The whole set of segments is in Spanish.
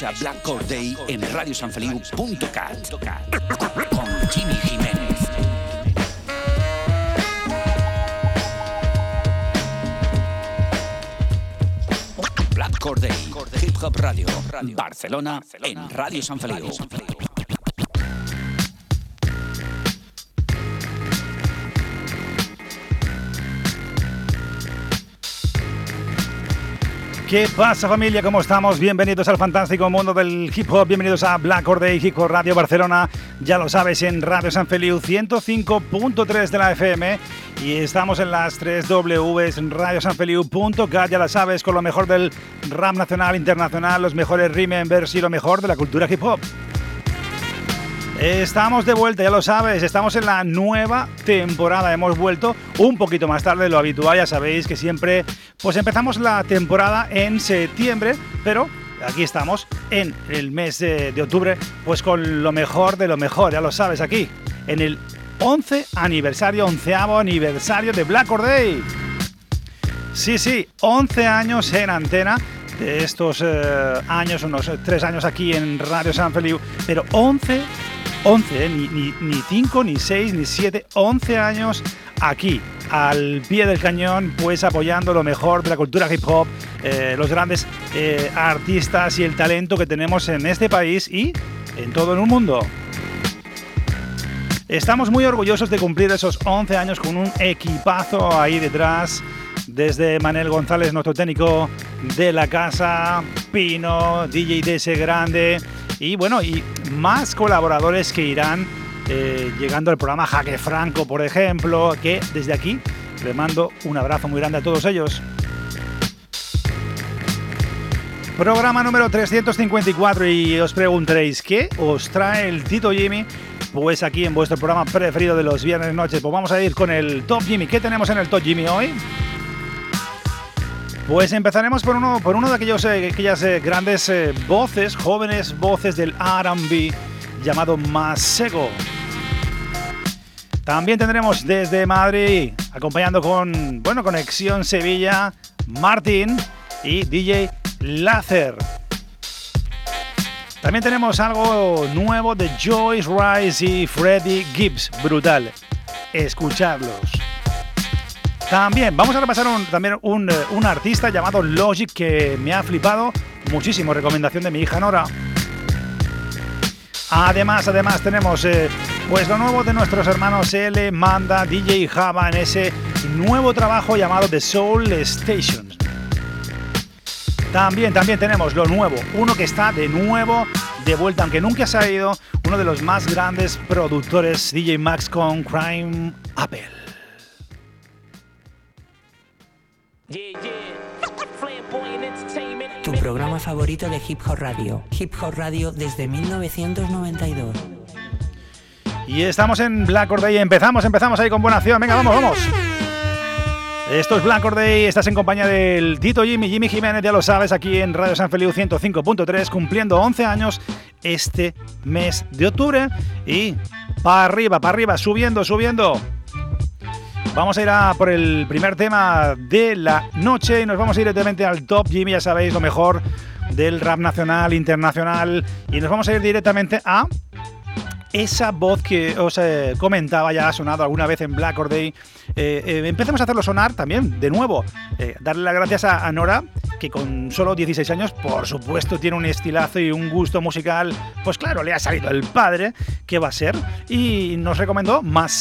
Escucha Black Core Day en radiosanfeliu.cat con Jimmy Jiménez. Black Core Day, Hip Hop Radio, Barcelona, en Radio San Feliu. ¿Qué pasa familia? ¿Cómo estamos? Bienvenidos al fantástico mundo del hip hop, bienvenidos a Black Day Hip Hop Radio Barcelona, ya lo sabes, en Radio San Feliu 105.3 de la FM y estamos en las 3 Ws radiosanfeliu.cat, ya lo sabes, con lo mejor del rap nacional, internacional, los mejores remembers y lo mejor de la cultura hip hop. Estamos de vuelta, ya lo sabes, estamos en la nueva temporada. Hemos vuelto un poquito más tarde de lo habitual, ya sabéis que siempre pues empezamos la temporada en septiembre, pero aquí estamos en el mes de, octubre, pues con lo mejor de lo mejor, ya lo sabes, aquí, en el 11 aniversario, onceavo aniversario de Black Or Day. Sí, sí, 11 años en antena de estos eh, años, unos 3 años aquí en Radio San Feliu, pero 11 11, ¿eh? ni 5, ni 6, ni 7, 11 años aquí, al pie del cañón, pues apoyando lo mejor de la cultura hip hop, eh, los grandes eh, artistas y el talento que tenemos en este país y en todo el mundo. Estamos muy orgullosos de cumplir esos 11 años con un equipazo ahí detrás. Desde Manel González, nuestro técnico de la casa, Pino, DJ DS Grande, y bueno, y más colaboradores que irán eh, llegando al programa Jaque Franco, por ejemplo, que desde aquí le mando un abrazo muy grande a todos ellos. Programa número 354 y os preguntaréis, ¿qué os trae el Tito Jimmy? Pues aquí en vuestro programa preferido de los viernes noches, pues vamos a ir con el Top Jimmy. ¿Qué tenemos en el Top Jimmy hoy? Pues empezaremos por uno, por uno de aquellos, eh, aquellas eh, grandes eh, voces, jóvenes voces del RB llamado Masego. También tendremos desde Madrid, acompañando con, bueno, Conexión Sevilla, Martín y DJ Láser. También tenemos algo nuevo de Joyce Rice y Freddie Gibbs, brutal. Escuchadlos. También vamos a repasar también un, eh, un, artista llamado Logic que me ha flipado muchísimo. Recomendación de mi hija Nora. Además, además tenemos eh, pues lo nuevo de nuestros hermanos L, Manda, DJ Java en ese nuevo trabajo llamado The Soul Station. También, también tenemos lo nuevo, uno que está de nuevo de vuelta, aunque nunca se ha ido, uno de los más grandes productores, DJ Max con Crime Apple. Tu programa favorito de Hip Hop Radio. Hip Hop Radio desde 1992. Y estamos en Black Or Day. Empezamos, empezamos ahí con buena acción. Venga, vamos, vamos. Esto es Black Or Day, estás en compañía del Tito Jimmy, Jimmy Jiménez, ya lo sabes, aquí en Radio San Feliu 105.3, cumpliendo 11 años este mes de octubre. Y para arriba, para arriba, subiendo, subiendo. Vamos a ir a por el primer tema de la noche y nos vamos a ir directamente al top Jimmy, ya sabéis lo mejor del rap nacional, internacional y nos vamos a ir directamente a esa voz que os eh, comentaba ya ha sonado alguna vez en Black Or Day. Eh, eh, empecemos a hacerlo sonar también, de nuevo. darle las gracias a, a, Nora, que con solo 16 años, por supuesto, tiene un estilazo y un gusto musical. Pues claro, le ha salido el padre, que va a ser, y nos recomendó Más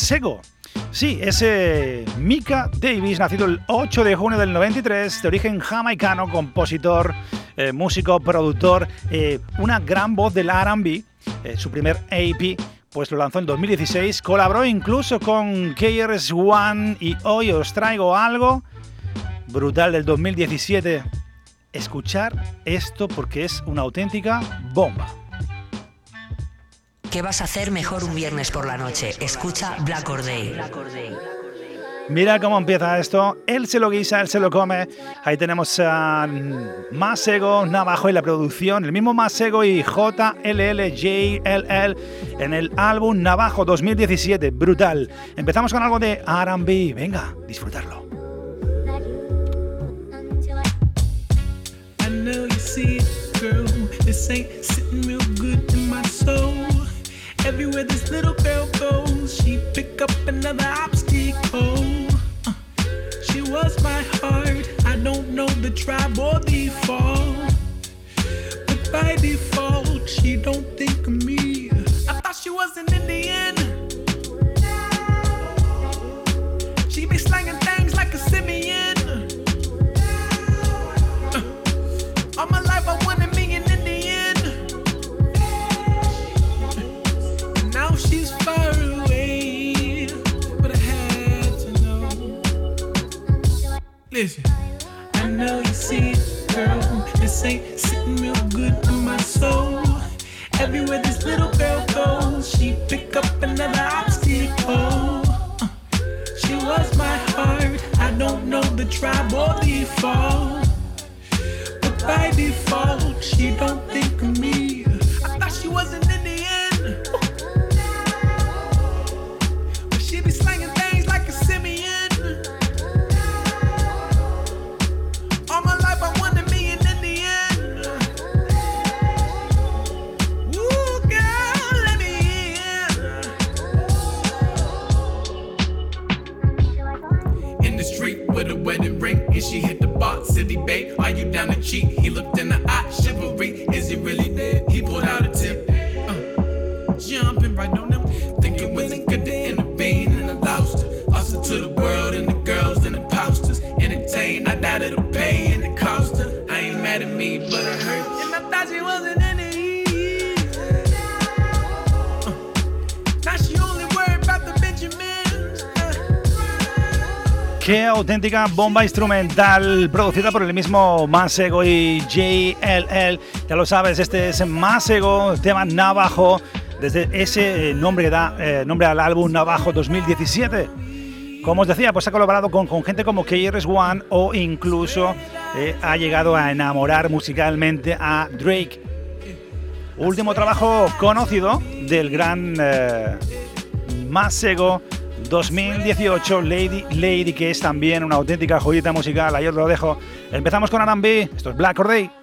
Sí, ese Mika Davis, nacido el 8 de junio del 93, de origen jamaicano, compositor, eh, músico, productor, eh, una gran voz del RB, eh, su primer AP pues lo lanzó en 2016, colaboró incluso con KRS One y hoy os traigo algo brutal del 2017. Escuchar esto porque es una auténtica bomba. ¿Qué vas a hacer mejor un viernes por la noche? Escucha Black Or Day. Mira cómo empieza esto. Él se lo guisa, él se lo come. Ahí tenemos a Masego, Navajo y la producción. El mismo Masego y JLLJLL en el álbum Navajo 2017. Brutal. Empezamos con algo de RB. Venga, disfrutarlo. Everywhere this little girl goes, she pick up another obstacle. Uh, she was my heart. I don't know the tribe or the fall, but by default, she don't think of me. I thought she wasn't an I know you see it, girl. This ain't sitting real good in my soul. Everywhere this little girl goes, she pick up another obstacle. Uh, she was my heart. I don't know the tribe or the fall, but by default, she don't Qué auténtica bomba instrumental producida por el mismo Masego y JLL. Ya lo sabes, este es Masego, tema Navajo, desde ese eh, nombre que da eh, nombre al álbum Navajo 2017. Como os decía, pues ha colaborado con, gente como KRS One o incluso eh, ha llegado a enamorar musicalmente a Drake. Último trabajo conocido del gran Masego 2018, Lady Lady, que es también una auténtica joyita musical. Os lo dejo. Empezamos con R&B. Esto es Black or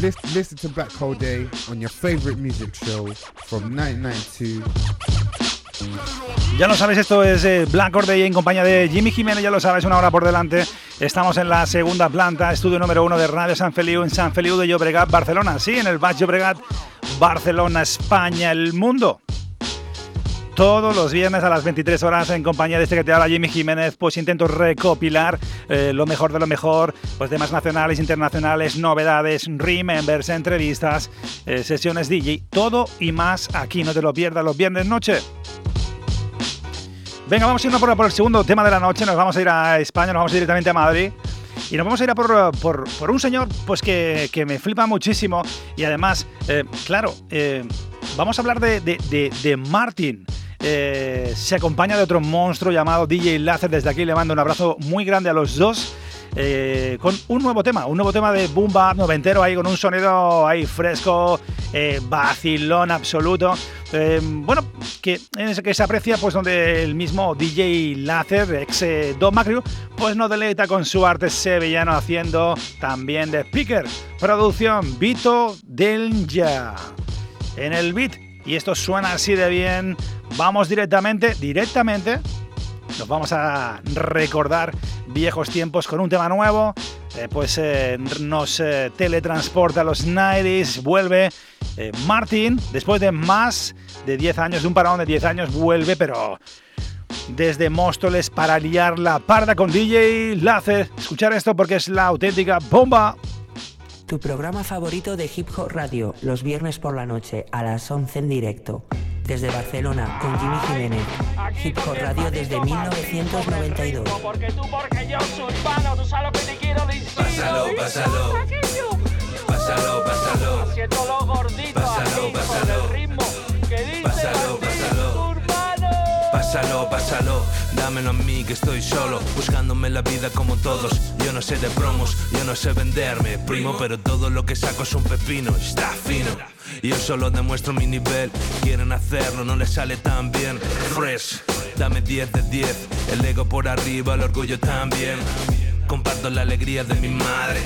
Listen, listen to Black Hole Day on your favorite music show from 1992. Ya lo sabéis, esto es eh, Black or Day en compañía de Jimmy Jiménez, ya lo sabéis, una hora por delante. Estamos en la segunda planta, estudio número uno de Radio San Feliu en San Feliu de Llobregat, Barcelona. Sí, en el Baix Llobregat, Barcelona, España, el mundo. Todos los viernes a las 23 horas en compañía de este que te habla Jimmy Jiménez, pues intento recopilar eh, lo mejor de lo mejor, pues temas nacionales, internacionales, novedades, remembers, entrevistas, eh, sesiones DJ, todo y más aquí, no te lo pierdas los viernes noche. Venga, vamos a irnos por, el segundo tema de la noche, nos vamos a ir a España, nos vamos directamente a Madrid. Y nos vamos a ir a por, por, por un señor pues que, que, me flipa muchísimo y además, eh, claro, vamos a hablar de, de, de, de Martin. Eh, se acompaña de otro monstruo llamado DJ Láser. Desde aquí le mando un abrazo muy grande a los dos. Eh, con un nuevo tema, un nuevo tema de boom noventero ahí con un sonido ahí fresco, eh, vacilón absoluto. Eh, bueno, que, que se aprecia pues donde el mismo DJ Láser, ex Don Macrio, pues nos deleita con su arte sevillano haciendo también de speaker. Producción Vito Delja. En el beat, y esto suena así de bien, vamos directamente, directamente nos vamos a recordar viejos tiempos con un tema nuevo. Eh, pues eh, nos eh, teletransporta a los 90s, vuelve Martin, después de más de 10 años, de un parón de 10 años, vuelve, pero desde Móstoles para liar la parda con DJ Láser. Escuchar esto porque es la auténtica bomba. Tu programa favorito de Hip Hop Radio, los viernes por la noche a las 11 en directo. Desde Barcelona, con Jimmy Jiménez. Hip Hop Radio desde 1992. Porque tú, porque yo soy urbano, tú sabes lo que te quiero decir. Pásalo, pásalo. Pásalo, pásalo. Haciendo lo gordito Pásalo, aquí con pásalo. el ritmo que dice Pásalo, pásalo. urbano. Pásalo, pásalo, dámelo a mí que estoy solo, buscándome la vida como todos. Yo no sé de promos, yo no sé venderme, primo, pero todo lo que saco es un pepino, está fino. Yo solo demuestro mi nivel, quieren hacerlo, no les sale tan bien. Fresh, dame 10 de 10, el ego por arriba, el orgullo también. Comparto la alegría de mi madre.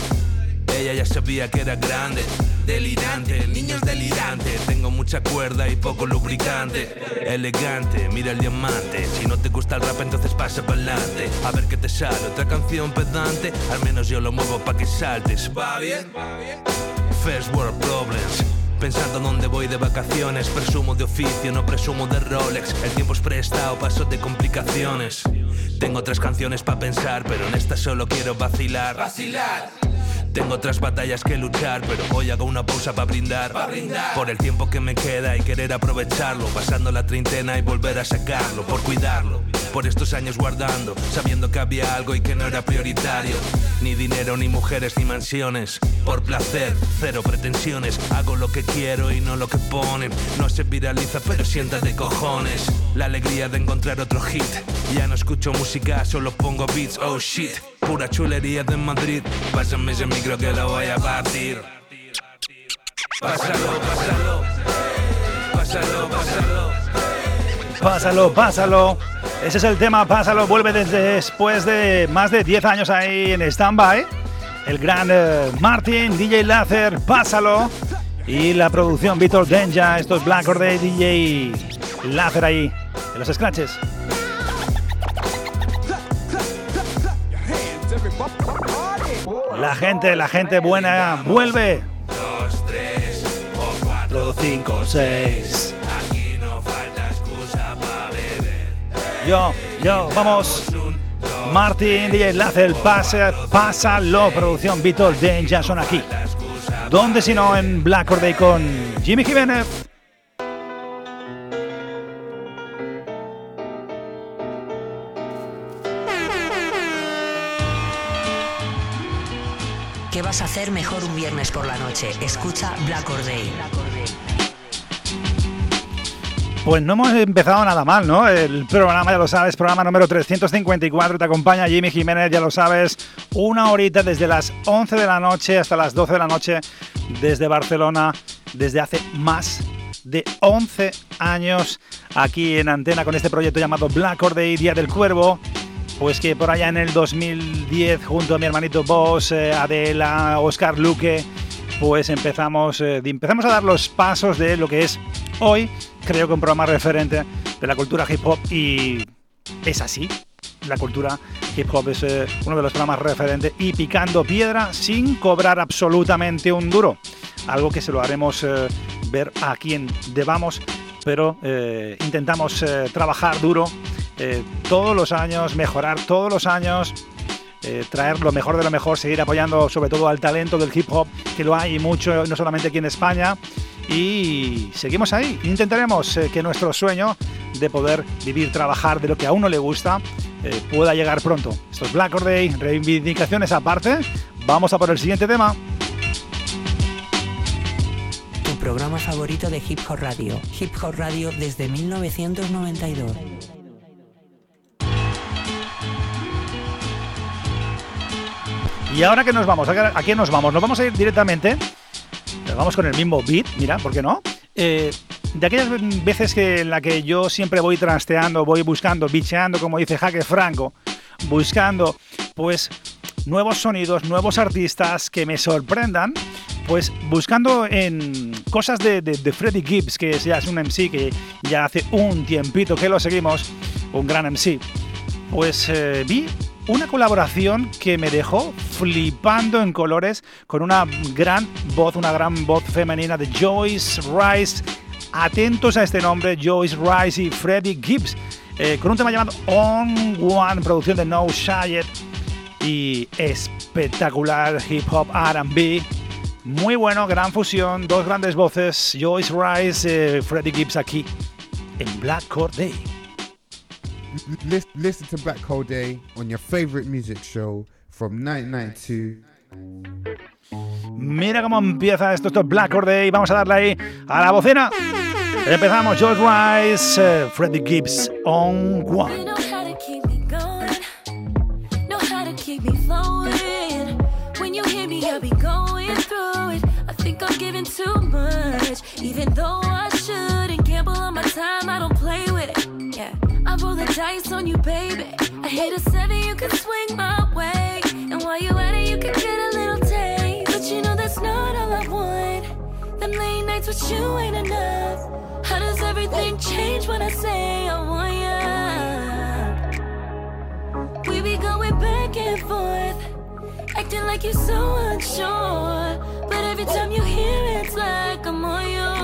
Ella ya sabía que era grande, delirante, el niño es delirante. Tengo mucha cuerda y poco lubricante. Elegante, mira el diamante. Si no te gusta el rap, entonces pasa pa'lante. A ver qué te sale, otra canción pedante. Al menos yo lo muevo pa' que saltes. ¿Va bien? First world problems. Pensando dónde voy de vacaciones, presumo de oficio, no presumo de Rolex. El tiempo es prestado, paso de complicaciones. Tengo otras canciones para pensar, pero en esta solo quiero vacilar. Vacilar. Tengo otras batallas que luchar, pero hoy hago una pausa para brindar. Por el tiempo que me queda y querer aprovecharlo. Pasando la treintena y volver a sacarlo, por cuidarlo. Por estos años guardando, sabiendo que había algo y que no era prioritario. Ni dinero, ni mujeres, ni mansiones. Por placer, cero pretensiones. Hago lo que quiero y no lo que ponen. No se viraliza, pero siéntate cojones. La alegría de encontrar otro hit. Ya no escucho música, solo pongo beats. Oh shit, pura chulería de Madrid. Pásame ese micro que lo voy a partir. Pásalo, pásalo. Pásalo, pásalo. Pásalo, pásalo. Ese es el tema, pásalo. Vuelve desde después de más de 10 años ahí en stand-by. El gran eh, Martin, DJ Láser, pásalo. Y la producción Víctor Denja, estos Black Or Day, DJ Láser ahí, en los scratches. La gente, la gente buena vuelve. Dos, tres o cuatro. 5, 6. Yo, yo, vamos. Martin, DJ Láser, pasa, pásalo. Producción Víctor Denja son aquí. ¿Dónde si no en Black Or Day con Jimmy Jiménez? ¿Qué vas a hacer mejor un viernes por la noche? Escucha Black Or Day. Pues no hemos empezado nada mal, ¿no? El programa, ya lo sabes, programa número 354, te acompaña Jimmy Jiménez, ya lo sabes, una horita desde las 11 de la noche hasta las 12 de la noche desde Barcelona, desde hace más de 11 años aquí en Antena con este proyecto llamado Black Or Day, Día del Cuervo. Pues que por allá en el 2010, junto a mi hermanito Boss, eh, Adela, Oscar Luque, pues empezamos, eh, empezamos a dar los pasos de lo que es hoy, creo que un programa referente de la cultura hip hop y es así. La cultura hip hop es eh, uno de los programas referentes y picando piedra sin cobrar absolutamente un duro. Algo que se lo haremos eh, ver a quien debamos, pero eh, intentamos trabajar duro todos los años, mejorar todos los años, traer lo mejor de lo mejor, seguir apoyando sobre todo al talento del hip hop, que lo hay mucho, no solamente aquí en España. Y seguimos ahí. Intentaremos eh, que nuestro sueño de poder vivir, trabajar de lo que a uno le gusta, eh, pueda llegar pronto. Esto es Black Or Day, reivindicaciones aparte. Vamos a por el siguiente tema. Tu programa favorito de Hip Hop Radio. Hip Hop Radio desde 1992. Y ahora que nos vamos, ¿a qué- a qué nos vamos? Nos vamos a ir directamente. Vamos con el mismo beat, mira, ¿por qué no? Eh, de aquellas veces que en la que yo siempre voy trasteando, voy buscando, bicheando, como dice Jaque Franco, buscando, pues, nuevos sonidos, nuevos artistas que me sorprendan, pues buscando en cosas de, de, de Freddie Gibbs, que ya es un MC que ya hace un tiempito que lo seguimos, un gran MC. Pues eh, vi una colaboración que me dejó flipando en colores con una gran voz, una gran voz femenina de Joyce Rice. Atentos a este nombre, Joyce Rice y Freddie Gibbs, eh, con un tema llamado On One, producción de No Shayet y espectacular hip hop RB. Muy bueno, gran fusión, dos grandes voces, Joyce Rice, eh, Freddie Gibbs aquí en Black Day. Lis- Listen to Black Hole Day on your favorite music show from 1992. Mira cómo empieza esto, esto es Black Cord Day. Vamos a darle ahí a la bocina. Empezamos, Joyce Rice, eh, Freddie Gibbs, On One. know how to keep me going, know how to keep me flowing. When you hear me, I'll be going through it. I think I'm giving too much, even though I shouldn't gamble on my time. I don't the dice on you, baby. I hit a seven, you can swing my way, and while you're at it, you can get a little taste. But you know that's not all I want. Them late nights with you ain't enough. How does everything change when I say I want ya? We be going back and forth, acting like you're so unsure. But every time you hear it, it's like I'm all yours.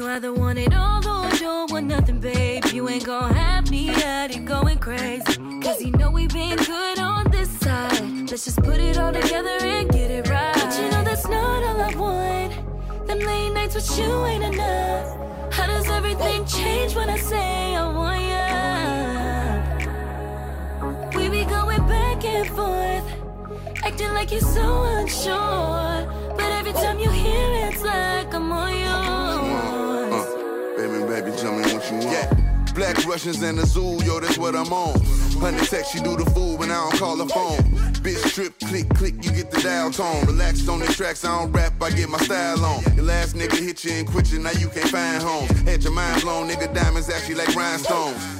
You either want it all or don't want nothing, babe. You ain't gonna have me at it going crazy. Cause you know we've been good on this side. Let's just put it all together and get it right. But you know that's not all I want. Them late nights with you ain't enough. How does everything change when I say I want ya? We be going back and forth, acting like you're so unsure. But every time you hear it, it's like I'm all yours. Black Russians and the zoo, yo, that's what I'm on. Honey text, you do the fool when I don't call the phone. Bitch strip, click, click, you get the dial tone. Relaxed on the tracks, I don't rap, I get my style on. Your last nigga hit you and quit you, now you can't find homes. Had your mind blown, nigga, diamonds actually like rhinestones.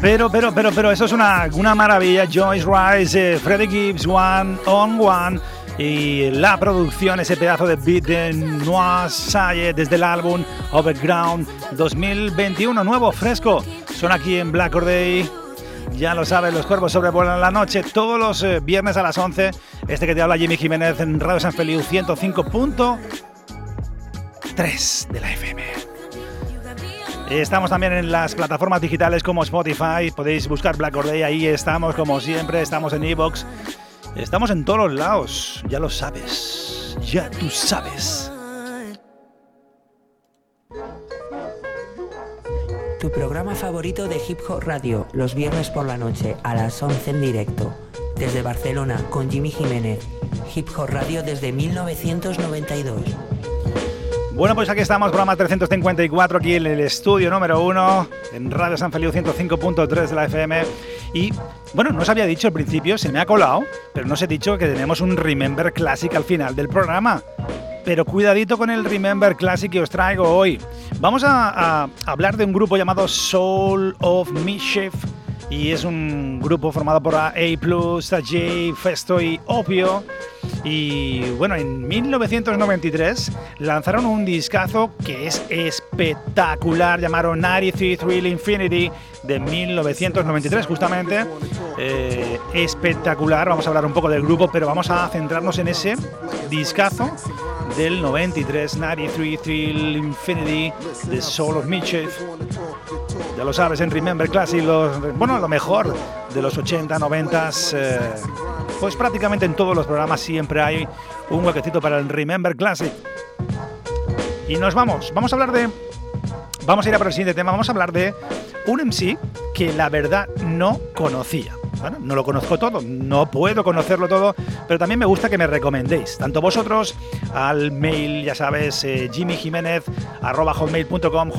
Pero, pero, pero, pero, eso es una, una maravilla. Joyce Rice, eh, Freddie Gibbs, One on One. Y la producción, ese pedazo de beat de Noah Saye desde el álbum Overground 2021, nuevo, fresco. Son aquí en Black Or Day. Ya lo sabes, los cuervos sobrevuelan la noche todos los eh, viernes a las 11. Este que te habla Jimmy Jiménez en Radio San Feliu 105.3 de la FM. Estamos también en las plataformas digitales como Spotify. Podéis buscar Black Or Day, ahí estamos como siempre. Estamos en Evox. Estamos en todos los lados. Ya lo sabes. Ya tú sabes. Tu programa favorito de Hip Hop Radio, los viernes por la noche a las 11 en directo. Desde Barcelona con Jimmy Jiménez. Hip Hop Radio desde 1992. Bueno, pues aquí estamos, programa 354, aquí en el estudio número uno, en Radio San Feliu 105.3 de la FM. Y bueno, no os había dicho al principio, se me ha colado, pero no os he dicho que tenemos un Remember Classic al final del programa. Pero cuidadito con el Remember Classic que os traigo hoy. Vamos a, hablar de un grupo llamado Soul of Mischief. Y es un grupo formado por A, Tajay, Festo y Opio. Y bueno, en 1993 lanzaron un discazo que es espectacular, llamaron 93 Thrill Infinity de 1993 justamente. Eh, espectacular, vamos a hablar un poco del grupo, pero vamos a centrarnos en ese discazo del 93, 93 Thrill Infinity, The Soul of Mischief. Ya lo sabes, en Remember Classic, los, bueno, lo mejor de los 80, 90, eh, pues prácticamente en todos los programas siempre hay un huequecito para el Remember Classic. Y nos vamos, vamos a hablar de... Vamos a ir a por el siguiente tema, vamos a hablar de un MC que la verdad no conocía. Bueno, no lo conozco todo, no puedo conocerlo todo, pero también me gusta que me recomendéis, tanto vosotros al mail, ya sabes, eh, arroba hotmail.com,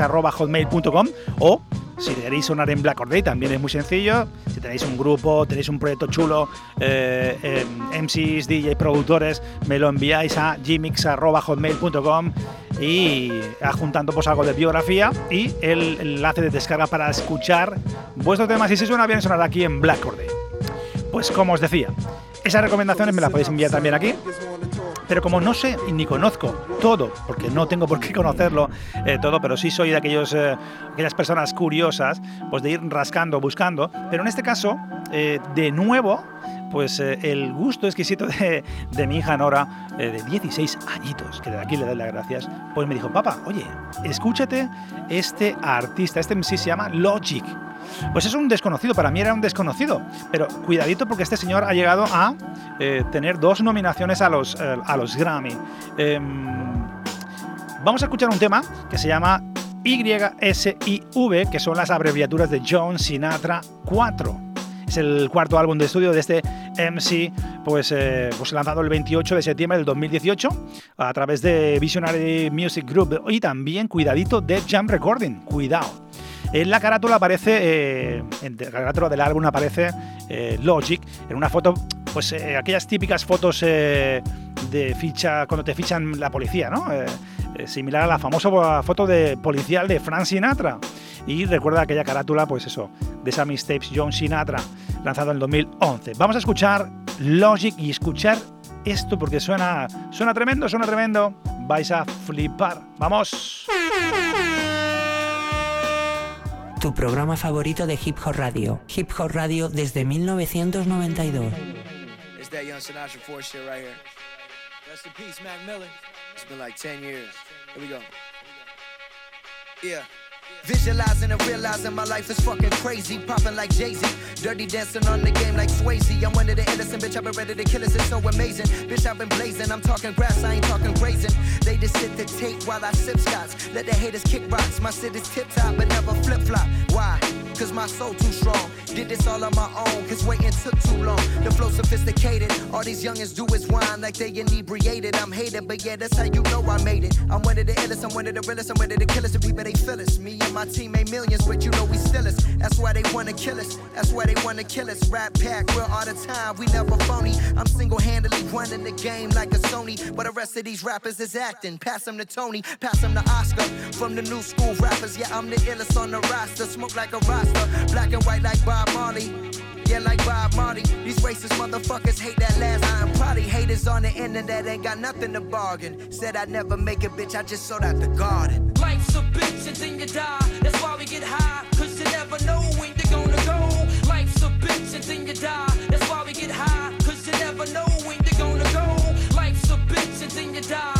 arroba hotmail.com o si queréis sonar en Black Or Day también es muy sencillo. Si tenéis un grupo, tenéis un proyecto chulo, eh, MCs, DJ, productores, me lo enviáis a gmix.hotmail.com y adjuntando pues algo de biografía y el enlace de descarga para escuchar vuestros temas y si suena bien sonará aquí en Black Or Day. Pues como os decía, esas recomendaciones me las podéis enviar también aquí pero como no sé ni conozco todo, porque no tengo por qué conocerlo eh, todo, pero sí soy de aquellos, eh, aquellas personas curiosas, pues de ir rascando, buscando, pero en este caso, eh, de nuevo, pues el gusto exquisito de, de, mi hija Nora, de 16 añitos, que de aquí le doy las gracias, pues me dijo, papá, oye, escúchate este artista, este MC se llama Logic. Pues es un desconocido, para mí era un desconocido, pero cuidadito porque este señor ha llegado a eh, tener dos nominaciones a los, eh, a los Grammy. Em, vamos a escuchar un tema que se llama YSIV, que son las abreviaturas de John Sinatra 4. Es el cuarto álbum de estudio de este MC, pues, eh, pues lanzado el 28 de septiembre del 2018 a través de Visionary Music Group y también, cuidadito, de Jam Recording. Cuidado. En la carátula aparece, eh, en la carátula del álbum aparece eh, Logic, en una foto, pues eh, aquellas típicas fotos de ficha, cuando te fichan la policía, ¿no? similar a la famosa foto de policial de Frank Sinatra. Y recuerda aquella carátula, pues eso, de esa Tapes John Sinatra, lanzado en el 2011. Vamos a escuchar Logic y escuchar esto porque suena, suena tremendo, suena tremendo. Vais a flipar. ¡Vamos! Tu programa favorito de Hip Hop Radio. Hip Hop Radio desde 1992. It's that young Sinatra 4 shit right here. Rest in peace, Mac Miller. It's been like 10 years. Here we go. Yeah. Visualizing and realizing my life is fucking crazy. Popping like Jay Z. Dirty dancing on the game like Swayze. I'm one of the innocent, bitch. I've been ready to kill us. It's so amazing. Bitch, I've been blazing. I'm talking grass, I ain't talking grazing. They just sit the tape while I sip scotch. Let the haters kick rocks. My city's tip top, but never flip flop. Why? Cause my soul too strong. Did this all on my own, cause waiting took too long. The flow sophisticated. All these youngins do is whine like they inebriated. I'm hated, but yeah, that's how you know I made it. I'm one of the illest, I'm one of the realest, I'm one of the killers. The people they feel us. Me and my team made millions, but you know we still us. That's why they wanna kill us. That's why they wanna kill us. Rap pack, we're all the time, we never phony. I'm single handedly running the game like a Sony. But the rest of these rappers is acting. Pass them to Tony, pass them to Oscar. From the new school rappers, yeah, I'm the illest on the roster. Smoke like a roster, black and white like Bob Marley. Yeah, like Bob Marley. These racist motherfuckers hate that last line. Probably haters on the internet ain't got nothing to bargain. Said I'd never make it, bitch. I just sold out the garden. Life's a bitch and then you die. That's why we get high. Cause you never know when you're gonna go. Life's a bitch and then you die. That's why we get high. Cause you never know when you're gonna go. Life's a bitch and then you die.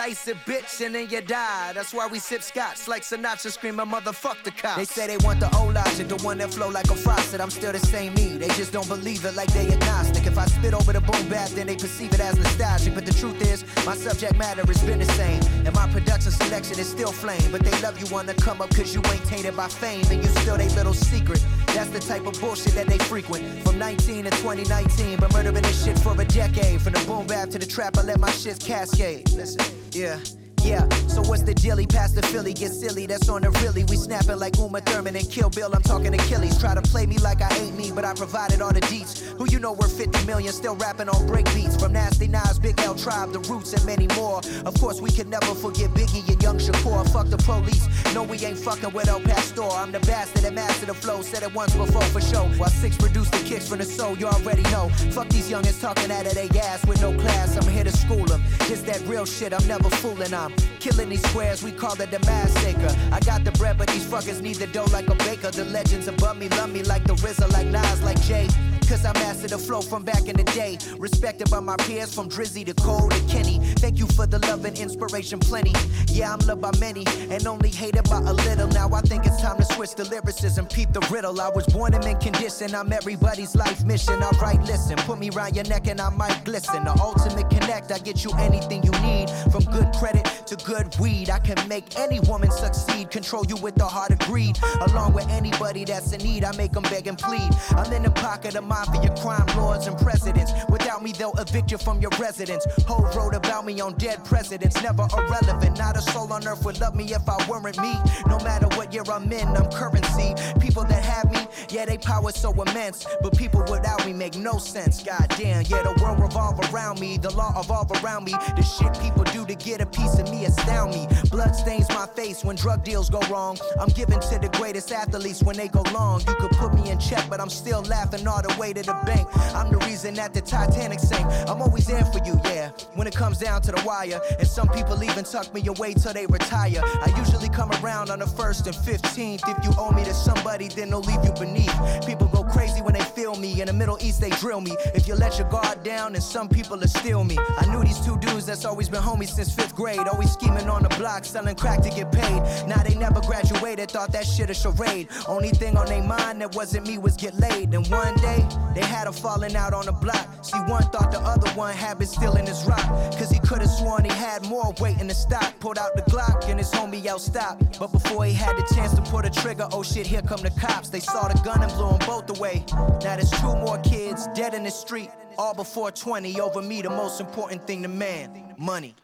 Life's a bitch and then you die. That's why we sip scotch like Sinatra screaming, motherfuck the cops. They say they want the old logic, the one that flow like a faucet. I'm still the same me. They just don't believe it like they agnostic. If I spit over the boom bap, then they perceive it as nostalgic. But the truth is, my subject matter has been the same. And my production selection is still flame. But they love you wanna come up cause you ain't tainted by fame. And you still they little secret. That's the type of bullshit that they frequent. From 19 to 2019, been murdering this shit for a decade. From the boom bap to the trap, I let my shit cascade. Listen, yeah. Yeah, so what's the? He passed the Philly, get silly, that's on the really. We snapping like Uma Thurman and Kill Bill, I'm talking Achilles. Try to play me like I ain't me, but I provided all the deets. Who you know worth 50 million, still rapping on break beats. From Nasty Nas, Big L Tribe, The Roots, and many more. Of course, we can never forget Biggie and Young Shakur. Fuck the police, no, we ain't fucking with El Pastor. I'm the bastard that mastered the flow, said it once before for show. While six produced the kicks from the soul, you already know. Fuck these youngins talking out of their ass with no class, I'm here to school them. This that real shit, I'm never fooling, Killing these squares, we call it the massacre. I got the bread, but these fuckers need the dough like a baker. The legends above me love me like the RZA, like Nas, like Jay. Cause I mastered the flow from back in the day. Respected by my peers from Drizzy to Cole to Kenny. Thank you for the love and inspiration plenty. Yeah, I'm loved by many and only hated by a little. Now I think it's time to switch the lyricism, peep the riddle. I was born in condition, I'm everybody's life mission. Alright, listen, put me round your neck and I might glisten. The ultimate connect, I get you anything you need. From good credit to good weed, I can make any woman succeed. Control you with the heart of greed. Along with anybody that's in need, I make them beg and plead. I'm in the pocket of mafia, crime lords, and presidents. Without me, they'll evict you from your residence. Whole wrote about me on dead presidents, never irrelevant. Not a soul on earth would love me if I weren't me. No matter what year I'm in, I'm currency. People that have me, yeah, they power so immense. But people without me make no sense. God damn, yeah, the world revolve around me, the law evolve around me. The shit people do to get a piece of me astound me. Blood stains my face when drug deals go wrong. I'm given to the greatest athletes when they go long. You could put me in check, but I'm still laughing all the way to the bank. I'm the reason that the Titanic sank. I'm always there for you, yeah. When it comes down to the wire, and some people even tuck me away till they retire. I usually come around on the first and 15th. If you owe me to somebody, then they'll leave you beneath. People go crazy when they feel me. In the Middle East, they drill me. If you let your guard down, and some people will steal me. I knew these two dudes that's always been homies since fifth grade. Always scheming on the block, selling crack to get paid. Now they never graduated, thought that shit a charade. Only thing on their mind that wasn't me was get laid. And one day, they had a falling out on the block. See, one thought the other one had been stealing his rock. Cause he could've sworn he had more weight in the stock. Pulled out the Glock and his homie out stopped. But before he had the chance to pull the trigger, oh shit, here come the cops. They saw the gun and blew them both away. Now there's two more kids dead in the street. All before 20, over me, the most important thing to man money.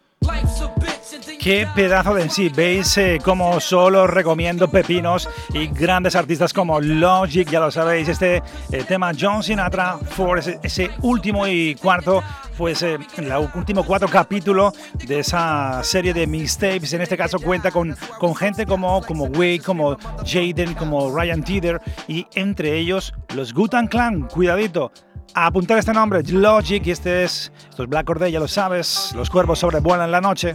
Qué pedazo de en sí. Veis eh, como solo recomiendo pepinos y grandes artistas como Logic, ya lo sabéis. Este eh, tema John Sinatra, for ese, ese último y cuarto, pues eh, el último cuatro capítulo de esa serie de mixtapes. En este caso cuenta con, con gente como, como Wade, como Jaden, como Ryan Teeter y entre ellos los Gutan Clan. Cuidadito a apuntar este nombre, Logic, y este es, es Black Corday, ya lo sabes, los cuervos sobrevuelan la noche.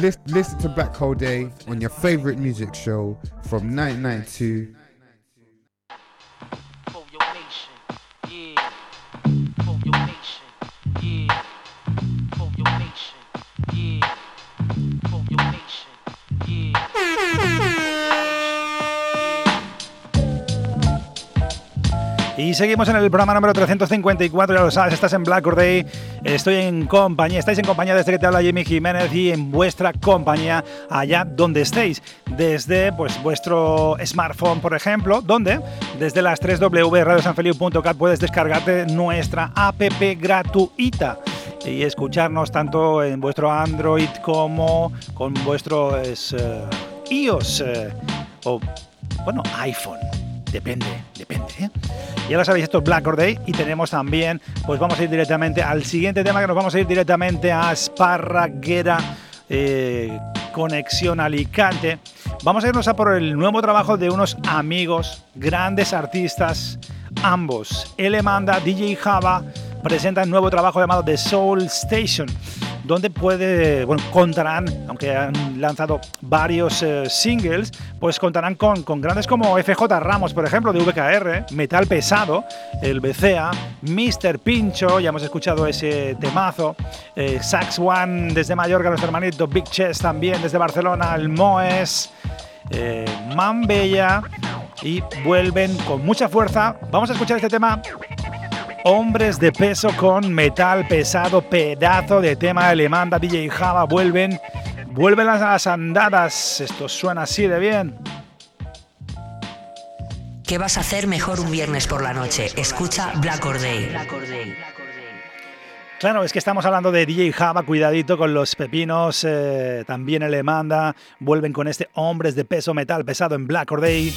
Listen, to Black Hole Day on your favorite music show from 1992. Y seguimos en el programa número 354, ya lo sabes, estás en Black Day. Estoy en compañía, estáis en compañía desde que te habla Jimmy Jiménez y en vuestra compañía allá donde estéis. Desde pues vuestro smartphone, por ejemplo, donde desde las 3 wradiosanfeliu.cat puedes descargarte nuestra app gratuita y escucharnos tanto en vuestro Android como con vuestro eh, iOS eh, o bueno, iPhone. Depende, depende. ¿eh? Ya lo sabéis, esto es Black Day y tenemos también, pues vamos a ir directamente al siguiente tema que nos vamos a ir directamente a Esparraguera, eh, Conexión Alicante. Vamos a irnos a por el nuevo trabajo de unos amigos, grandes artistas, ambos. Elemanda, DJ Java, presentan nuevo trabajo llamado The Soul Station donde puede, bueno, contarán, aunque han lanzado varios eh, singles, pues contarán con, con grandes como FJ Ramos, por ejemplo, de VKR, Metal Pesado, el BCA, Mr. Pincho, ya hemos escuchado ese temazo, eh, Sax One desde Mallorca, nuestro hermanito, Big Chess también desde Barcelona, el Moes, eh, Bella y vuelven con mucha fuerza. Vamos a escuchar este tema Hombres de peso con metal pesado, pedazo de tema alemán, DJ Java, vuelven, vuelven las andadas. Esto suena así de bien. ¿Qué vas a hacer mejor un viernes por la noche? Escucha Black Or Day. Claro, es que estamos hablando de DJ Java, cuidadito con los pepinos, eh, también Elemanda, vuelven con este Hombres de peso metal pesado en Black Or Day.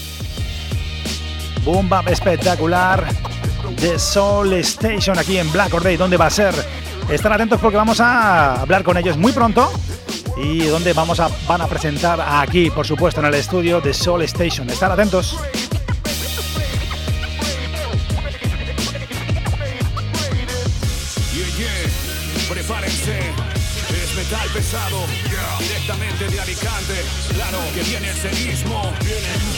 Boom bap espectacular. The Soul Station aquí en Black Or Day. ¿Dónde va a ser? Están atentos porque vamos a hablar con ellos muy pronto y donde vamos a, van a presentar aquí, por supuesto, en el estudio de Soul Station. Están atentos. Yeah, yeah, metal pesado, directamente de Alicante. Claro que viene el viene,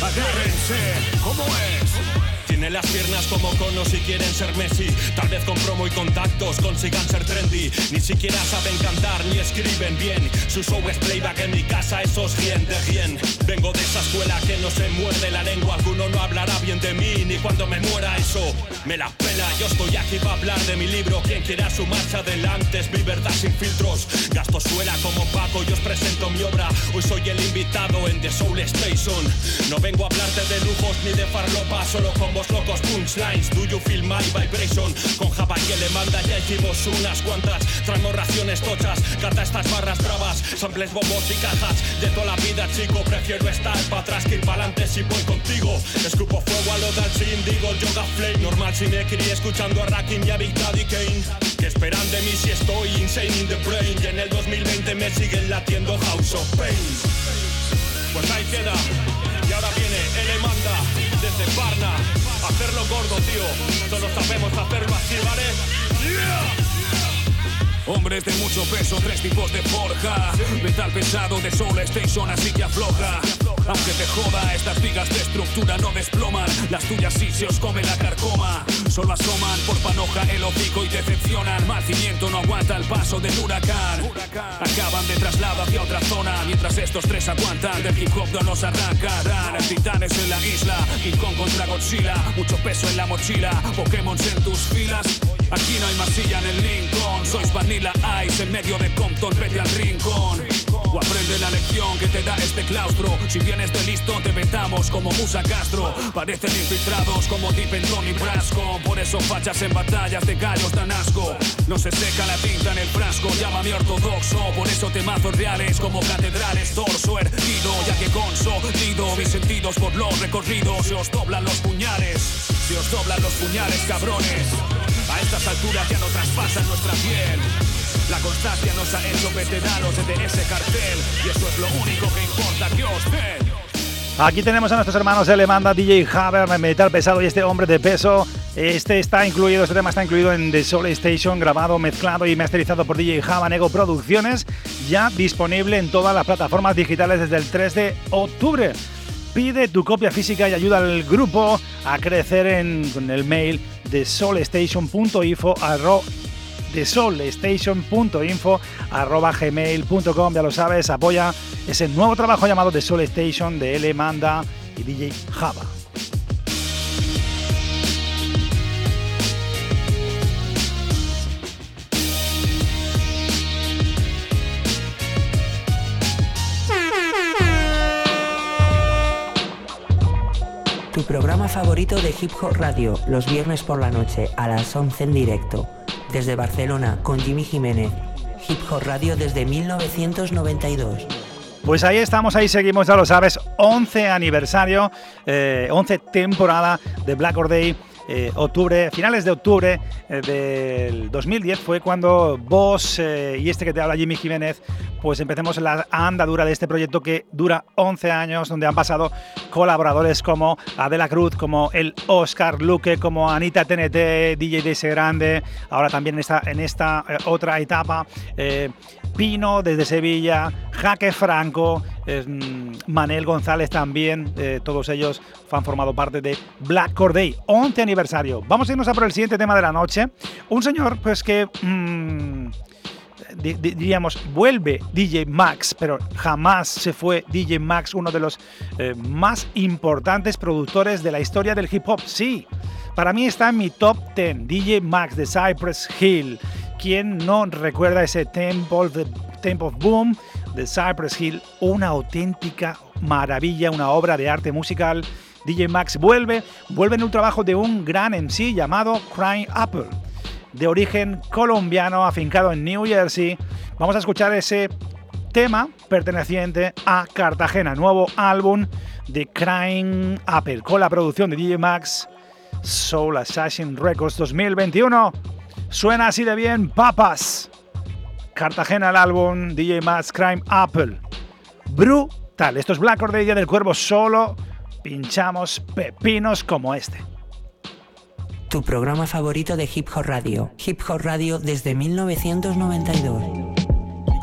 agárrense, ¿cómo es? Tiene las piernas como conos y quieren ser Messi. Tal vez con promo y contactos consigan ser trendy. Ni siquiera saben cantar ni escriben bien. Su show es playback en mi casa, eso es bien de bien. Vengo de esa escuela que no se muerde la lengua. Alguno no hablará bien de mí, ni cuando me muera eso. Me la pela, yo estoy aquí para hablar de mi libro. Quien quiera su marcha adelante es mi verdad sin filtros. Gasto suela como Paco, yo os presento mi obra. Hoy soy el invitado en The Soul Station. No vengo a hablarte de lujos ni de farlopa, solo con vos locos punchlines. Do you feel my vibration? Con Java que le manda ya hicimos unas cuantas. Traemos raciones tochas, canta estas barras bravas. Samples, bombos y cajas. De toda la vida, chico, prefiero estar para atrás que ir para adelante si voy contigo. Escupo fuego a lo del sin, digo yoga flame. Normal si me crié escuchando a Rakim y a Big Daddy Kane. ¿Qué esperan de mí si estoy insane in the brain? Y en el 2020 me siguen latiendo House of Pain. Pues ahí queda. Y ahora viene, él manda desde Barna. Hacerlo gordo, tío. Solo sabemos hacerlo así, ¿vale? Hombres de mucho peso, tres tipos de forja. Metal pesado de Soul Station, así que afloja. Aunque te joda, estas vigas de estructura no desploman. Las tuyas sí se os come la carcoma. Solo asoman por panoja el hocico y decepcionan. Mal cimiento no aguanta el paso del huracán. Acaban de traslado hacia otra zona. Mientras estos tres aguantan, del hip hop no nos arrancarán. Titanes en la isla, King Kong contra Godzilla. Mucho peso en la mochila, Pokémon en tus filas. Aquí no hay masilla en el Lincoln. Sois Vanilla Ice en medio de Compton, vete al rincón. O aprende la lección que te da este claustro. Si vienes de listo, te vetamos como Musa Castro. Parecen infiltrados como Deep en Tony Brasco. Por eso fachas en batallas de gallos dan asco. No se seca la tinta en el frasco, llámame ortodoxo. Por eso temazos reales como catedrales, torso erguido. Ya que consolido mis sentidos por los recorridos. Se os doblan los puñales, se os doblan los puñales, cabrones. A estas alturas ya no traspasan nuestra piel. La constancia nos ha hecho veteranos de ese cartel y eso es lo único que importa que os den. Aquí tenemos a nuestros hermanos de Manda, DJ Haber, Metal Pesado y este hombre de peso. Este está incluido, este tema está incluido en The Soul Station, grabado, mezclado y masterizado por DJ Nego Producciones, ya disponible en todas las plataformas digitales desde el 3 de octubre. Pide tu copia física y ayuda al grupo a crecer en, el mail de soulstation.info de soulstation.info arroba gmail.com, ya lo sabes, apoya ese nuevo trabajo llamado The Soul Station de L. Manda y DJ Java. Tu programa favorito de Hip Hop Radio, los viernes por la noche a las 11 en directo. Desde Barcelona con Jimmy Jiménez. Hip Hop Radio desde 1992. Pues ahí estamos, ahí seguimos, ya lo sabes, 11 aniversario, eh, 11 temporada de Black Or Day. Eh, octubre, finales de octubre eh, del 2010 fue cuando vos eh, y este que te habla Jimmy Jiménez, pues empecemos la andadura de este proyecto que dura 11 años, donde han pasado colaboradores como Adela Cruz, como el Oscar Luque, como Anita TNT, DJ DS Grande, ahora también en esta, en esta otra etapa. Pino desde Sevilla, Jaque Franco, mm, Manel González también, eh, todos ellos han formado parte de Black Corday, 11 aniversario. Vamos a irnos a por el siguiente tema de la noche. Un señor, pues que. mm, di- di- diríamos, vuelve DJ Max, pero jamás se fue DJ Max, uno de los eh, más importantes productores de la historia del hip hop. Sí, para mí está en mi top 10, DJ Max de Cypress Hill. ¿Quién no recuerda ese Temple of Boom de Cypress Hill? Una auténtica maravilla, una obra de arte musical. DJ Max vuelve, vuelve en un trabajo de un gran MC llamado Crying Apple de origen colombiano, afincado en New Jersey. Vamos a escuchar ese tema perteneciente a Cartagena, nuevo álbum de Crying Apple, con la producción de DJ Max, Soul Assassin Records 2021. Suena así de bien, papas. Cartagena el álbum, DJ Max, Crime Apple. Brutal. Esto es Black Or Day, Día del Cuervo, solo pinchamos pepinos como este. Tu programa favorito de Hip Hop Radio. Hip Hop Radio desde 1992.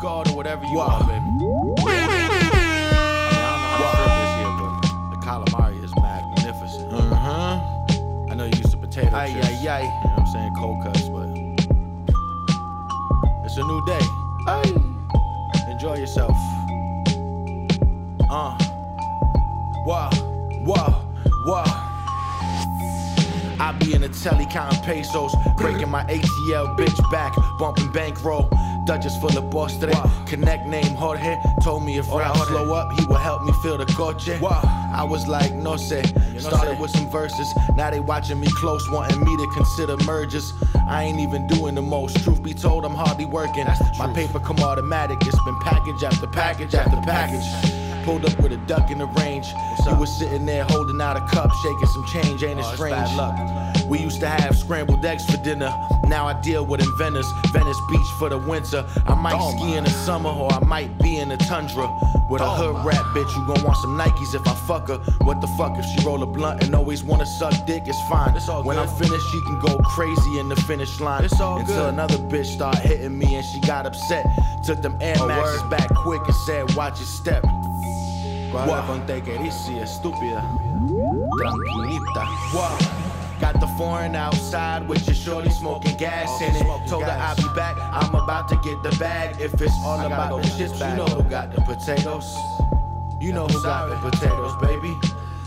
call it whatever yourself. Uh, Wah. Wah. Wah. I be in a telly counting pesos, breaking my ATL bitch back, bumping bankroll. Dutchess full of boss today. Connect name Jorge told me if rap slow up, he will help me feel the coche. I was like, no sé. Started with some verses, now they watching me close, wanting me to consider mergers. I ain't even doing the most. Truth be told, I'm hardly working. My paper come automatic. It's been package after package after package. Pulled up with a duck in the range. You was sitting there holding out a cup, shaking some change. Ain't it Oh, strange? luck. We used to have scrambled eggs for dinner. Now I deal with inventors. Venice Beach for the winter. I might Oh, ski my. in the summer or I might be in the tundra. With a Oh, hood my. rat bitch, you gon' want some Nikes if I fuck her. What the fuck if she roll a blunt and always wanna suck dick? It's fine. it's when good. I'm finished, she can go crazy in the finish line. It's all Until good. another bitch start hitting me and she got upset. Took them Air Oh, Maxes back quick and said, watch your step. Wow. con te estúpida. Tranquilita. Wow. Got the foreign outside with your shorty smoking gas Oh, in it. Told her. I'll be back. I'm about to get the bag. If it's all I about go the chips, you know who got the potatoes. You know who got the potatoes, baby.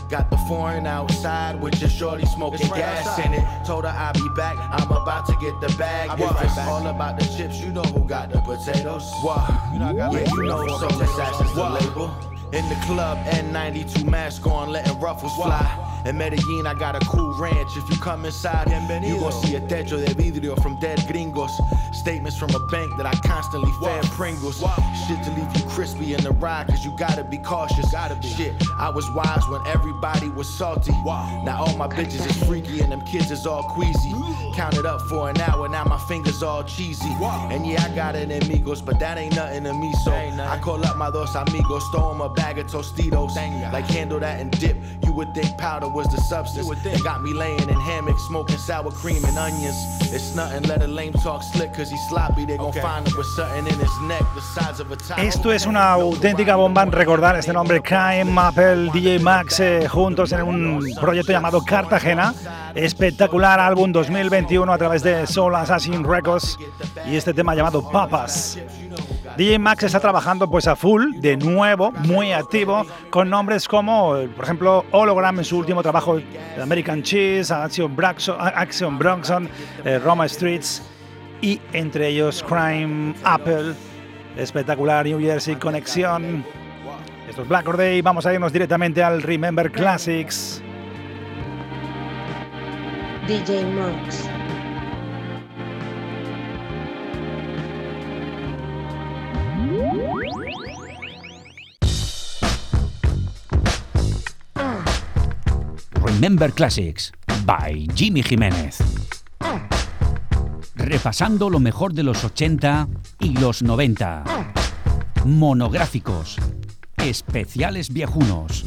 Got the foreign outside with your shorty smoking right gas outside. in it. Told her I'll be back. I'm about to get the bag. If right it's back. all about the chips, you know who got the potatoes. Wow. You know I got yeah, you know so potatoes assassins the label. In the club, N92 mask on, letting ruffles fly. In Medellin, I got a cool ranch. If you come inside, you gon' see a techo de vidrio from dead gringos. Statements from a bank that I constantly fed Pringles. Shit to leave you crispy in the ride, cause you gotta be cautious. Gotta be. Shit, I was wise when everybody was salty. Now all my bitches is freaky and them kids is all queasy. Counted up for an hour, now my fingers all cheesy. And yeah, I got it amigos, but that ain't nothing to me. So I call up my dos amigos, throw 'em a bag of Tostitos. Like handle that and dip. You would think powder was the substance. It got me laying in hammocks, smoking sour cream and onions. It's nothing, let a lame talk slick, cause he's sloppy. They gon' find him with something in his neck, the size of a top. Esto es una auténtica bomba en recordar este nombre, Crime, Apple, DJ Max, eh, juntos en un proyecto llamado Cartagena. Espectacular álbum 2021 a través de Soul Assassin Records y este tema llamado Papas. DJ Max está trabajando pues a full, de nuevo, muy activo, con nombres como, por ejemplo, Hologram en su último trabajo, American Cheese, Action, Action Bronson, eh, Roma Streets y entre ellos Crime, Apple, espectacular New Jersey Conexión. Esto es Black Day, vamos a irnos directamente al Remember Classics. DJ Max. Remember Classics by Jimmy Jiménez. Repasando lo mejor de los 80 y los 90. Monográficos. Especiales viejunos.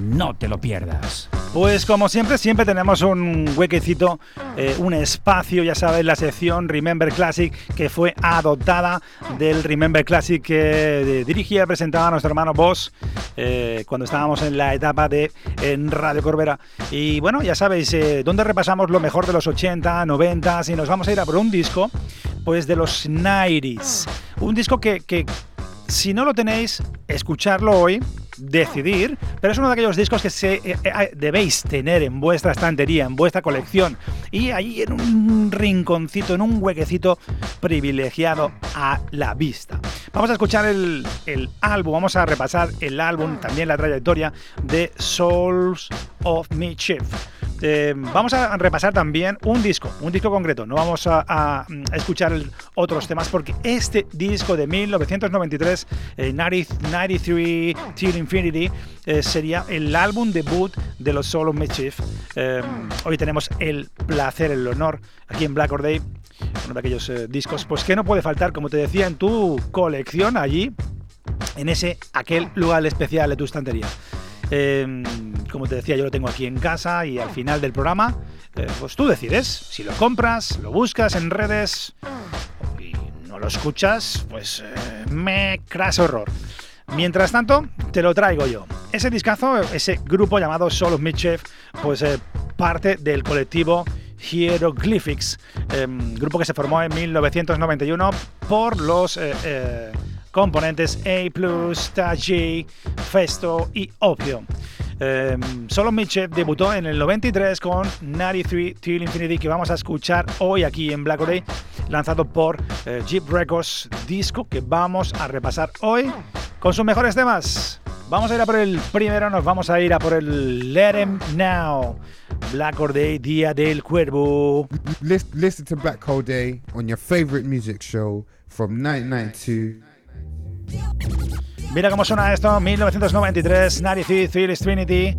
No te lo pierdas. Pues como siempre, siempre tenemos un huequecito, eh, un espacio, ya sabes, la sección Remember Classic, que fue adoptada del Remember Classic que eh, dirigía y presentaba nuestro hermano Boss eh, cuando estábamos en la etapa de Radio Corbera. Y bueno, ya sabéis, eh, donde repasamos lo mejor de los 80, 90 y nos vamos a ir a por un disco, pues de los 90s. Un disco que si no lo tenéis, escucharlo hoy, decidir, pero es uno de aquellos discos que se, eh, eh, debéis tener en vuestra estantería, en vuestra colección, y ahí en un rinconcito, en un huequecito privilegiado a la vista. Vamos a escuchar el, el álbum, vamos a repasar el álbum, también la trayectoria de Souls of Mischief. Eh, vamos a repasar también un disco, un disco concreto. No vamos a, a escuchar otros temas porque este disco de 1993, eh, 90, 93 Till Infinity, eh, sería el álbum debut de los Soul of Mischief. Eh, hoy tenemos el placer, el honor aquí en Black Or Day, uno de aquellos eh, discos, pues que no puede faltar, como te decía, en tu colección allí, en ese aquel lugar especial de tu estantería. Eh, como te decía, yo lo tengo aquí en casa y al final del programa, eh, pues tú decides si lo compras, lo buscas en redes y no lo escuchas, pues eh, me craso horror. Mientras tanto, te lo traigo yo. Ese discazo, ese grupo llamado Soul of Mischief, pues eh, parte del colectivo Hieroglyphics, em, grupo que se formó en 1991 por los componentes A+, Taji, Festo y Opio. Eh, Solo Mitchell debutó en el 93 con 93 Till Infinity que vamos a escuchar hoy aquí en Black Day, lanzado por eh, Jeep Records, disco que vamos a repasar hoy con sus mejores temas. Vamos a ir a por el primero, nos vamos a ir a por el Let 'em Now. Black Day, Día del Cuervo. Listen, listen to Black Hole Day on your favorite music show from 1992. Mira cómo suena esto, 1993, 93, Phyllis Trinity,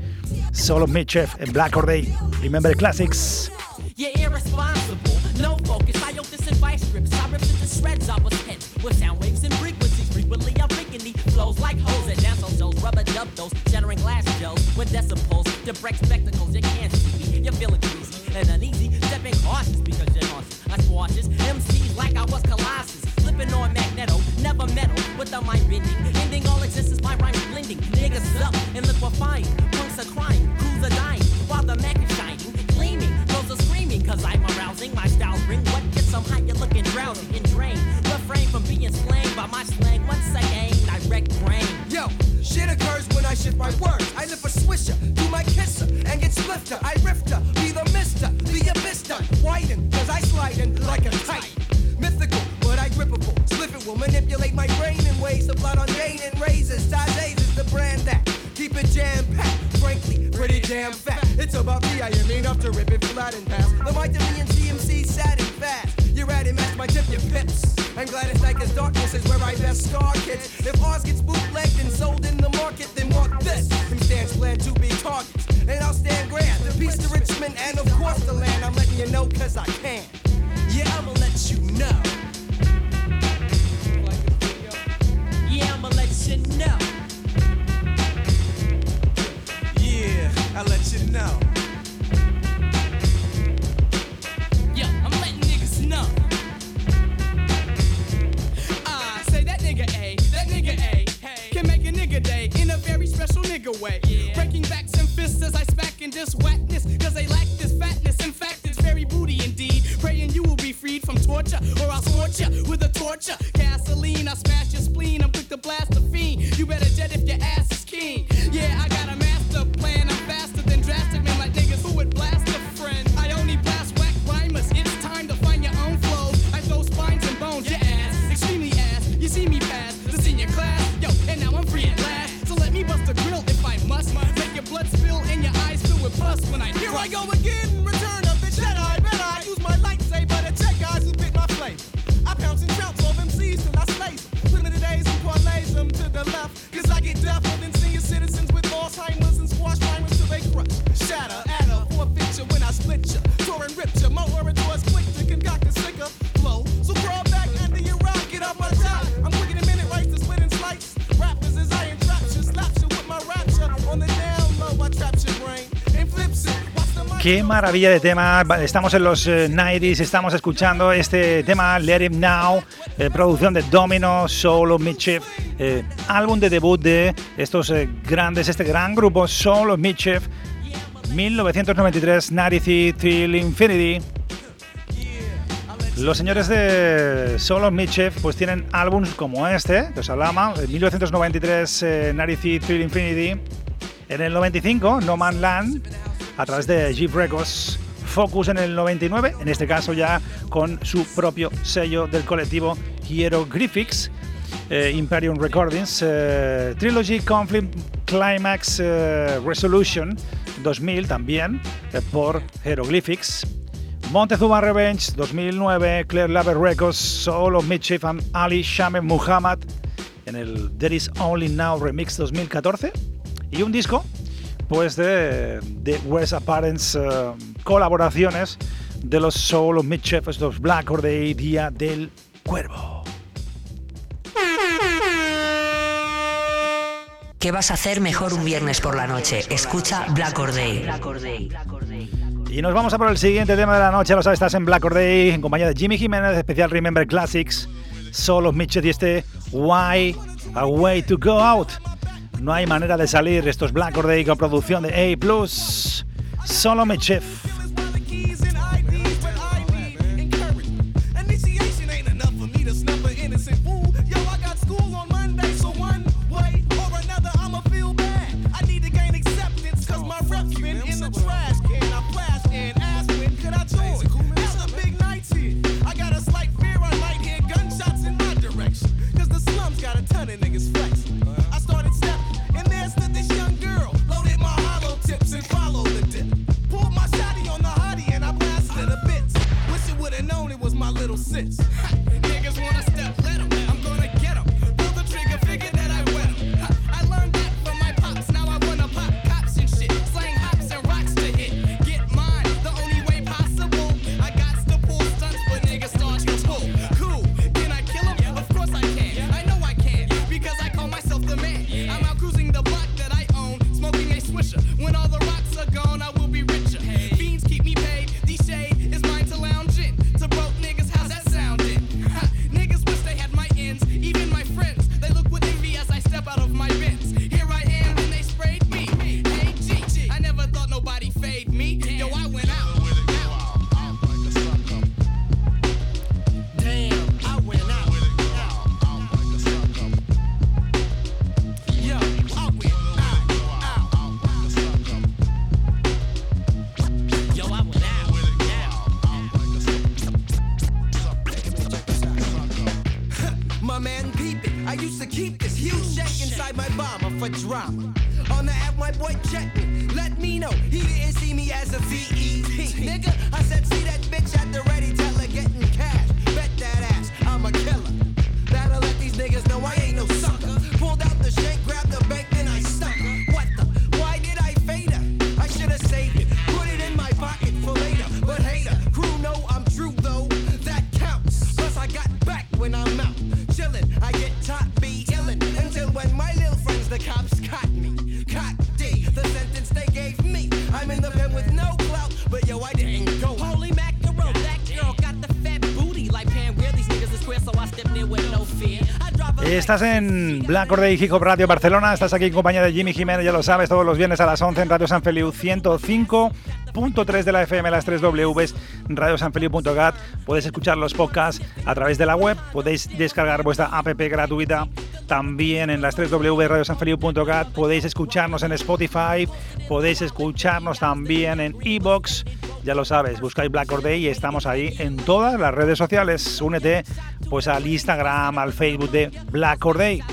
Solo Mitchell en Black Or Day. Remember the classics. You're irresponsible, no focus. I owe this advice scripts. I ripped it to shreds. I was hit with sound waves and frequencies. Frequently, I'm freaking these flows like hoes at dance shows. Rubber dub those, shattering glass gels with decibels to break spectacles. You can't see me. You're feeling greasy and uneasy. Stepping cautious because you're nauseous. I squashes MCs like I was Colossus. Flipping on magneto, never metal with the mind bending. Ending all existence by rhyme blending. Niggas up and liquefying. Punks are crying, crews are dying. While the Mac is shining, gleaming. Girls are screaming cause I'm arousing. My style's ring. What gets them high? You're looking drowsy and drained. Refrain from being slain by my slang. Once again, direct brain. Yo, shit occurs when I shift my words. Qué maravilla de tema. Estamos en los eh, 90s, estamos escuchando este tema Let Him Now, eh, producción de Domino, Solo Mitchell, eh, álbum de debut de estos eh, grandes, este gran grupo Solo Mitchell, 1993, 93 Till Infinity. Los señores de Solo Mitchell pues tienen álbumes como este, que os hablaba, en 1993 eh, 93 Till Infinity, en el 95 No Man Land, a través de Jeep Records, Focus en el 99, en este caso ya con su propio sello del colectivo Hieroglyphics, eh, Imperium Recordings, eh, Trilogy Conflict Climax eh, Resolution 2000 también eh, por Hieroglyphics. Montezuma Revenge 2009, Claire Laver Records, Solo Mitchell and Ali Shame Muhammad en el There Is Only Now Remix 2014 y un disco después de, de Wes Apparent's eh, colaboraciones de los Soul, los Midchefs, los Black Or Día del Cuervo. ¿Qué vas a hacer mejor un viernes por la noche? Escucha Black Orday Y nos vamos a por el siguiente tema de la noche. Lo sabes, estás en Black Orday en compañía de Jimmy Jiménez, especial Remember Classics, Solos Mitchell y este Why A Way to Go Out. No hay manera de salir. Esto es Black Ordeico, producción de A. Solo Mechev. Estás en Black Order y Radio Barcelona. Estás aquí en compañía de Jimmy Jiménez, ya lo sabes, todos los viernes a las 11 en Radio San Feliu 105. 90.3 de la FM, las 3 Ws, radiosanfeliu.cat. Podéis escuchar los podcasts a través de la web, podéis descargar vuestra app gratuita también en las 3 W, radiosanfeliu.cat. Podéis escucharnos en Spotify, podéis escucharnos también en Evox. Ya lo sabes, buscáis Black Or Day y estamos ahí en todas las redes sociales. Únete pues al Instagram, al Facebook de Black Or Day.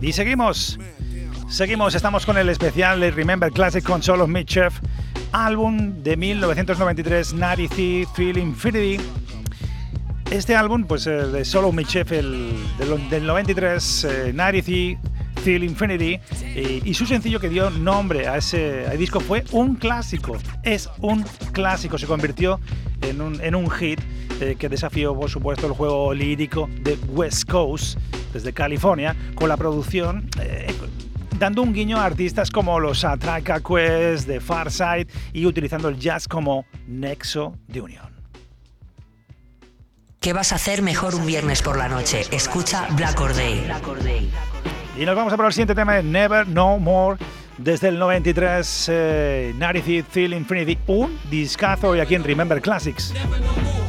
Y seguimos. Seguimos, estamos con el especial Remember Classic con Solos Mid Chef, álbum de 1993, Narity Feel Infinity. Este álbum, pues de Solo Michef el, del, del 93, eh, Narity, Till Infinity, y, su sencillo que dio nombre a ese disco fue un clásico. Es un clásico, se convirtió en un, hit eh, que desafió, por supuesto, el juego lírico de West Coast, desde California, con la producción. Eh, dando un guiño a artistas como los Atraca Quest de Farside y utilizando el jazz como nexo de unión. ¿Qué vas a hacer mejor un viernes por la noche? Escucha Black Or Day. Y nos vamos a por el siguiente tema de Never No More. Desde el 93, eh, Narity Infinity, un discazo y aquí en Remember Classics. Never no more.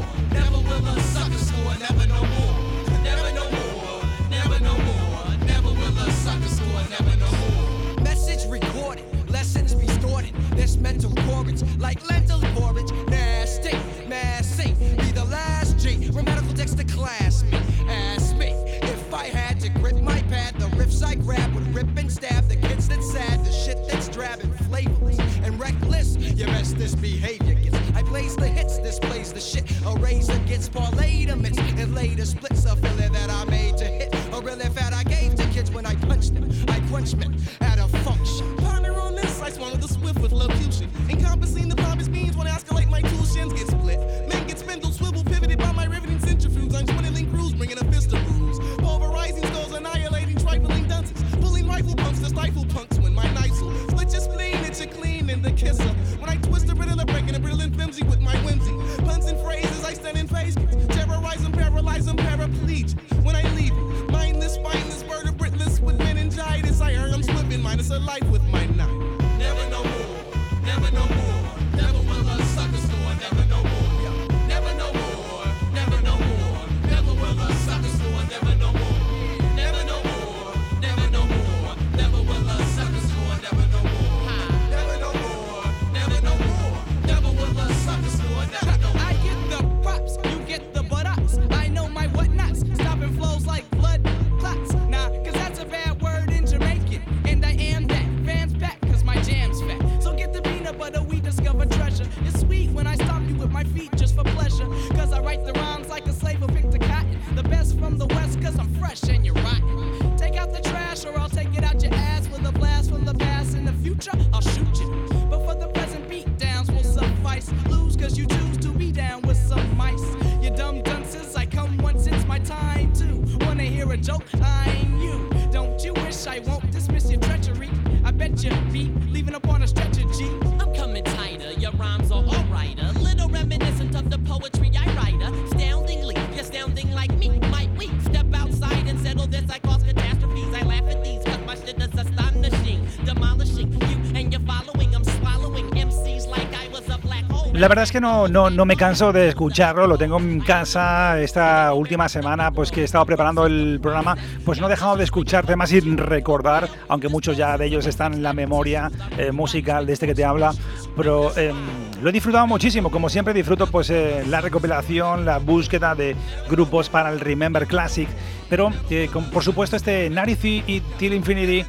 La verdad es que no, no, no me canso de escucharlo, lo tengo en casa esta última semana, pues que he estado preparando el programa, pues no he dejado de escuchar temas y recordar, aunque muchos ya de ellos están en la memoria eh, musical de este que te habla, pero eh, lo he disfrutado muchísimo, como siempre disfruto pues eh, la recopilación, la búsqueda de grupos para el Remember Classic, pero eh, con- por supuesto este Narity y Till Infinity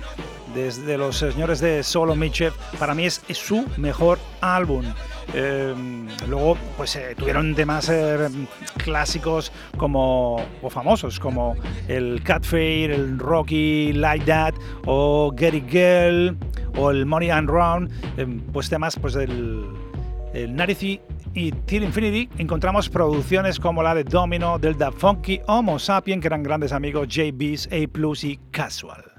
desde los señores de Solo Mitchell, para mí es, es su mejor álbum. Eh, luego, pues eh, tuvieron temas eh, clásicos como, o famosos, como el Cat Fair, el Rocky Like That, o Get It Girl, o el Money and Round, eh, pues temas pues del el Narity y Till Infinity encontramos producciones como la de Domino, del Da Funky, Homo Sapien, que eran grandes amigos, JB's, A Plus y Casual.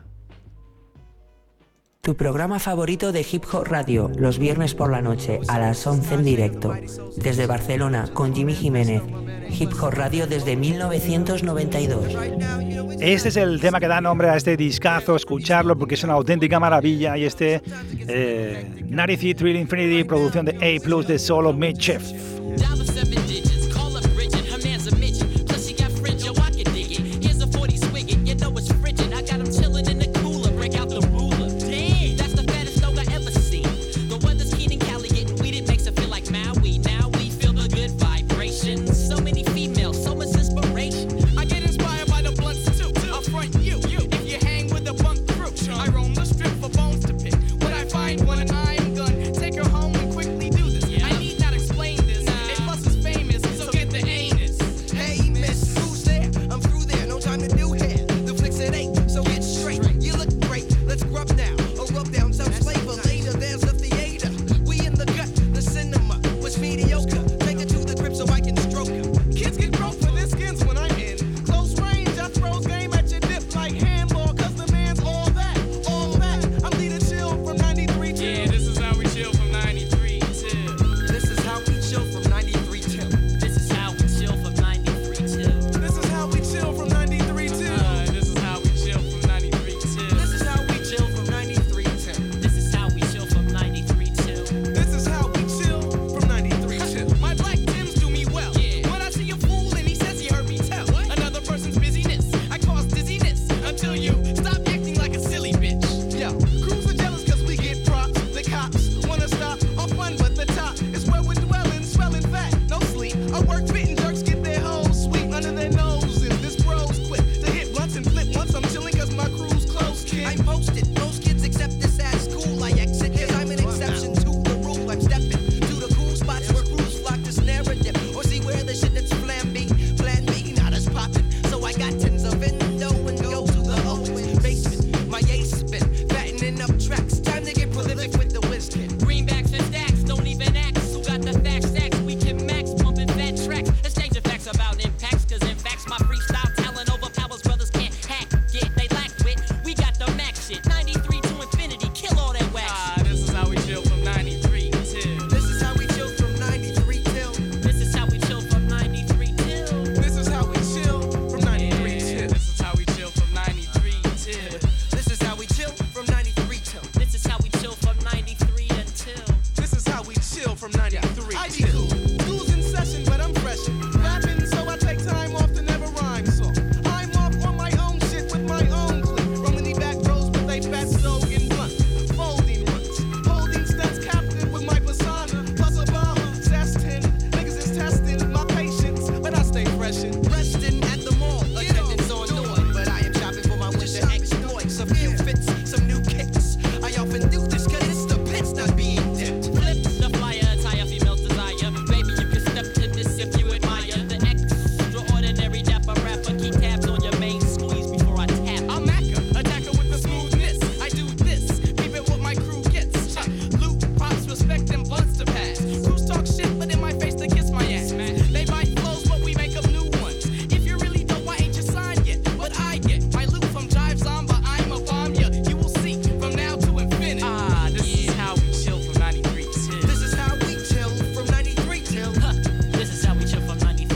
Tu programa favorito de Hip Hop Radio, los viernes por la noche a las 11 en directo. Desde Barcelona con Jimmy Jiménez. Hip Hop Radio desde 1992. Este es el tema que da nombre a este discazo, escucharlo porque es una auténtica maravilla y este eh, 93 Thrill Infinity, producción de A Plus de Solo Mitchell.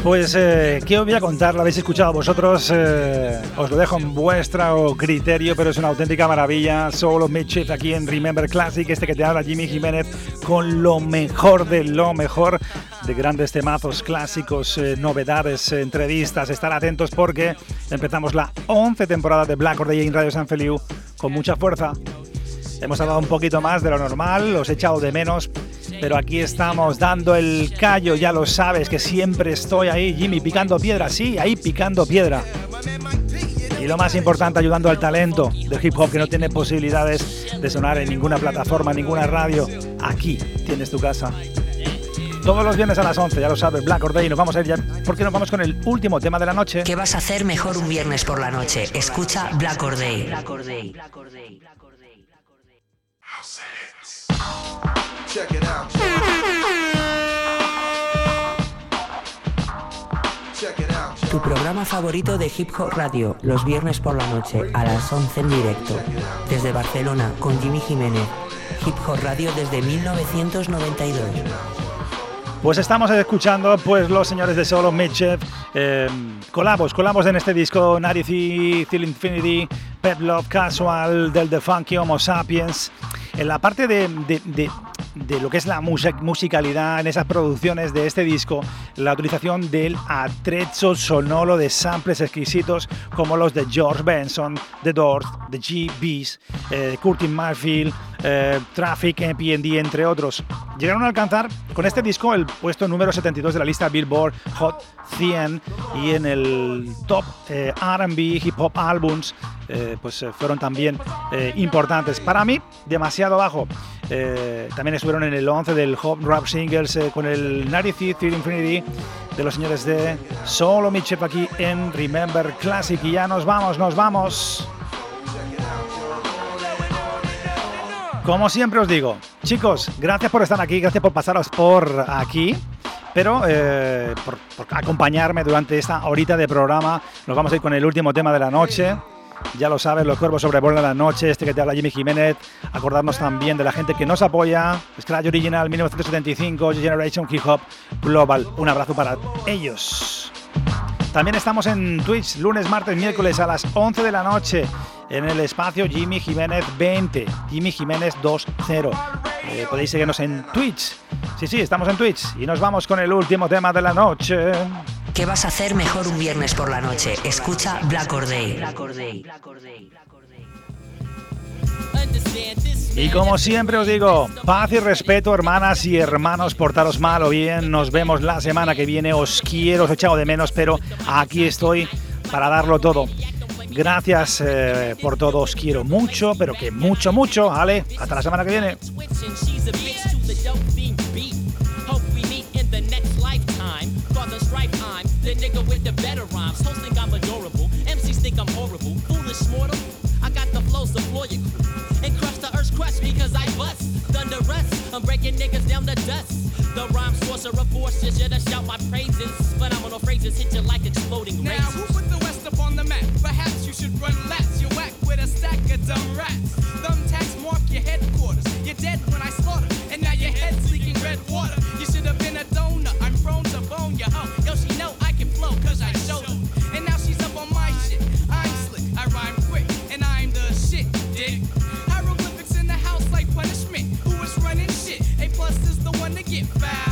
Pues, eh, ¿qué os voy a contar? Lo habéis escuchado vosotros. eh, os lo dejo en vuestro criterio, pero es una auténtica maravilla. Solo Midship aquí en Remember Classic, este que te habla Jimmy Jiménez, con lo mejor de lo mejor de grandes temazos clásicos, eh, novedades, eh, entrevistas. Estar atentos porque empezamos la 11 temporada de Black Or Day en Radio San Feliu con mucha fuerza. Hemos hablado un poquito más de lo normal, os he echado de menos, pero aquí estamos dando el callo, ya lo sabes, que siempre estoy ahí, Jimmy, picando piedra, sí, ahí picando piedra. Y lo más importante, ayudando al talento del hip hop que no tiene posibilidades de sonar en ninguna plataforma, en ninguna radio. Aquí tienes tu casa. Todos los viernes a las 11, ya lo sabes, Black Or Day, nos vamos a ir ya, porque nos vamos con el último tema de la noche. ¿Qué vas a hacer mejor un viernes por la noche? Escucha Black Or it out. Check it out. Tu programa favorito de Hip Hop Radio, los viernes por la noche, a las 11 en directo. Desde Barcelona, con Jimmy Jiménez. Hip Hop Radio desde 1992. Pues estamos escuchando pues los señores de Solo Mitchell, eh, colabos, colabos en este disco, Narity, Till Infinity, Pep Love, Casual, del The Funky, Homo Sapiens. En la parte de, de- de- de lo que es la musicalidad en esas producciones de este disco, la utilización del atrezzo sonoro de samples exquisitos como los de George Benson, The Doors, The G.B.s, eh, Curtin Mayfield, eh, Traffic, PND, entre otros. Llegaron a alcanzar con este disco el puesto número 72 de la lista Billboard Hot 100 y en el top eh, RB hip hop albums eh, pues eh, fueron también importantes. Para mí, demasiado bajo. También estuvieron en el 11 del Hop Rap Singles con el 93 Till Infinity de los señores de Solo Mitchell aquí en Remember Classic. Y ya nos vamos, nos vamos. Como siempre os digo, chicos, gracias por estar aquí, gracias por pasaros por aquí. Pero eh, por, acompañarme durante esta horita de programa, nos vamos a ir con el último tema de la noche. Ya lo sabes, los cuervos sobrevuelan la noche, este que te habla Jimmy Jiménez. Acordarnos también de la gente que nos apoya. Scratch Original 1975, Generation Hip Hop Global. Un abrazo para ellos. También estamos en Twitch lunes, martes, miércoles a las 11 de la noche en el espacio Jimmy Jiménez 20, Jimmy Jiménez 20. Eh, podéis seguirnos en Twitch. Sí, sí, estamos en Twitch y nos vamos con el último tema de la noche. ¿Qué vas a hacer mejor un viernes por la noche? Escucha Black Or Day. Y como siempre os digo, paz y respeto, hermanas y hermanos, portaros mal o bien. Nos vemos la semana que viene. Os quiero, os he echado de menos, pero aquí estoy para darlo todo. Gracias eh, por todo, os quiero mucho, pero que mucho, mucho. Ale, hasta la semana que viene. crushed because I bust. Done the rest, I'm breaking niggas down the dust. The rhyme sorcerer forces you to shout my praises. But I'm on Phenomenal phrases hit you like exploding now, Now, who put the West up on the map? Perhaps you should run laps. You're whack with a stack of dumb rats. Thumbtacks mark your headquarters. You're dead when I slaughter. get back.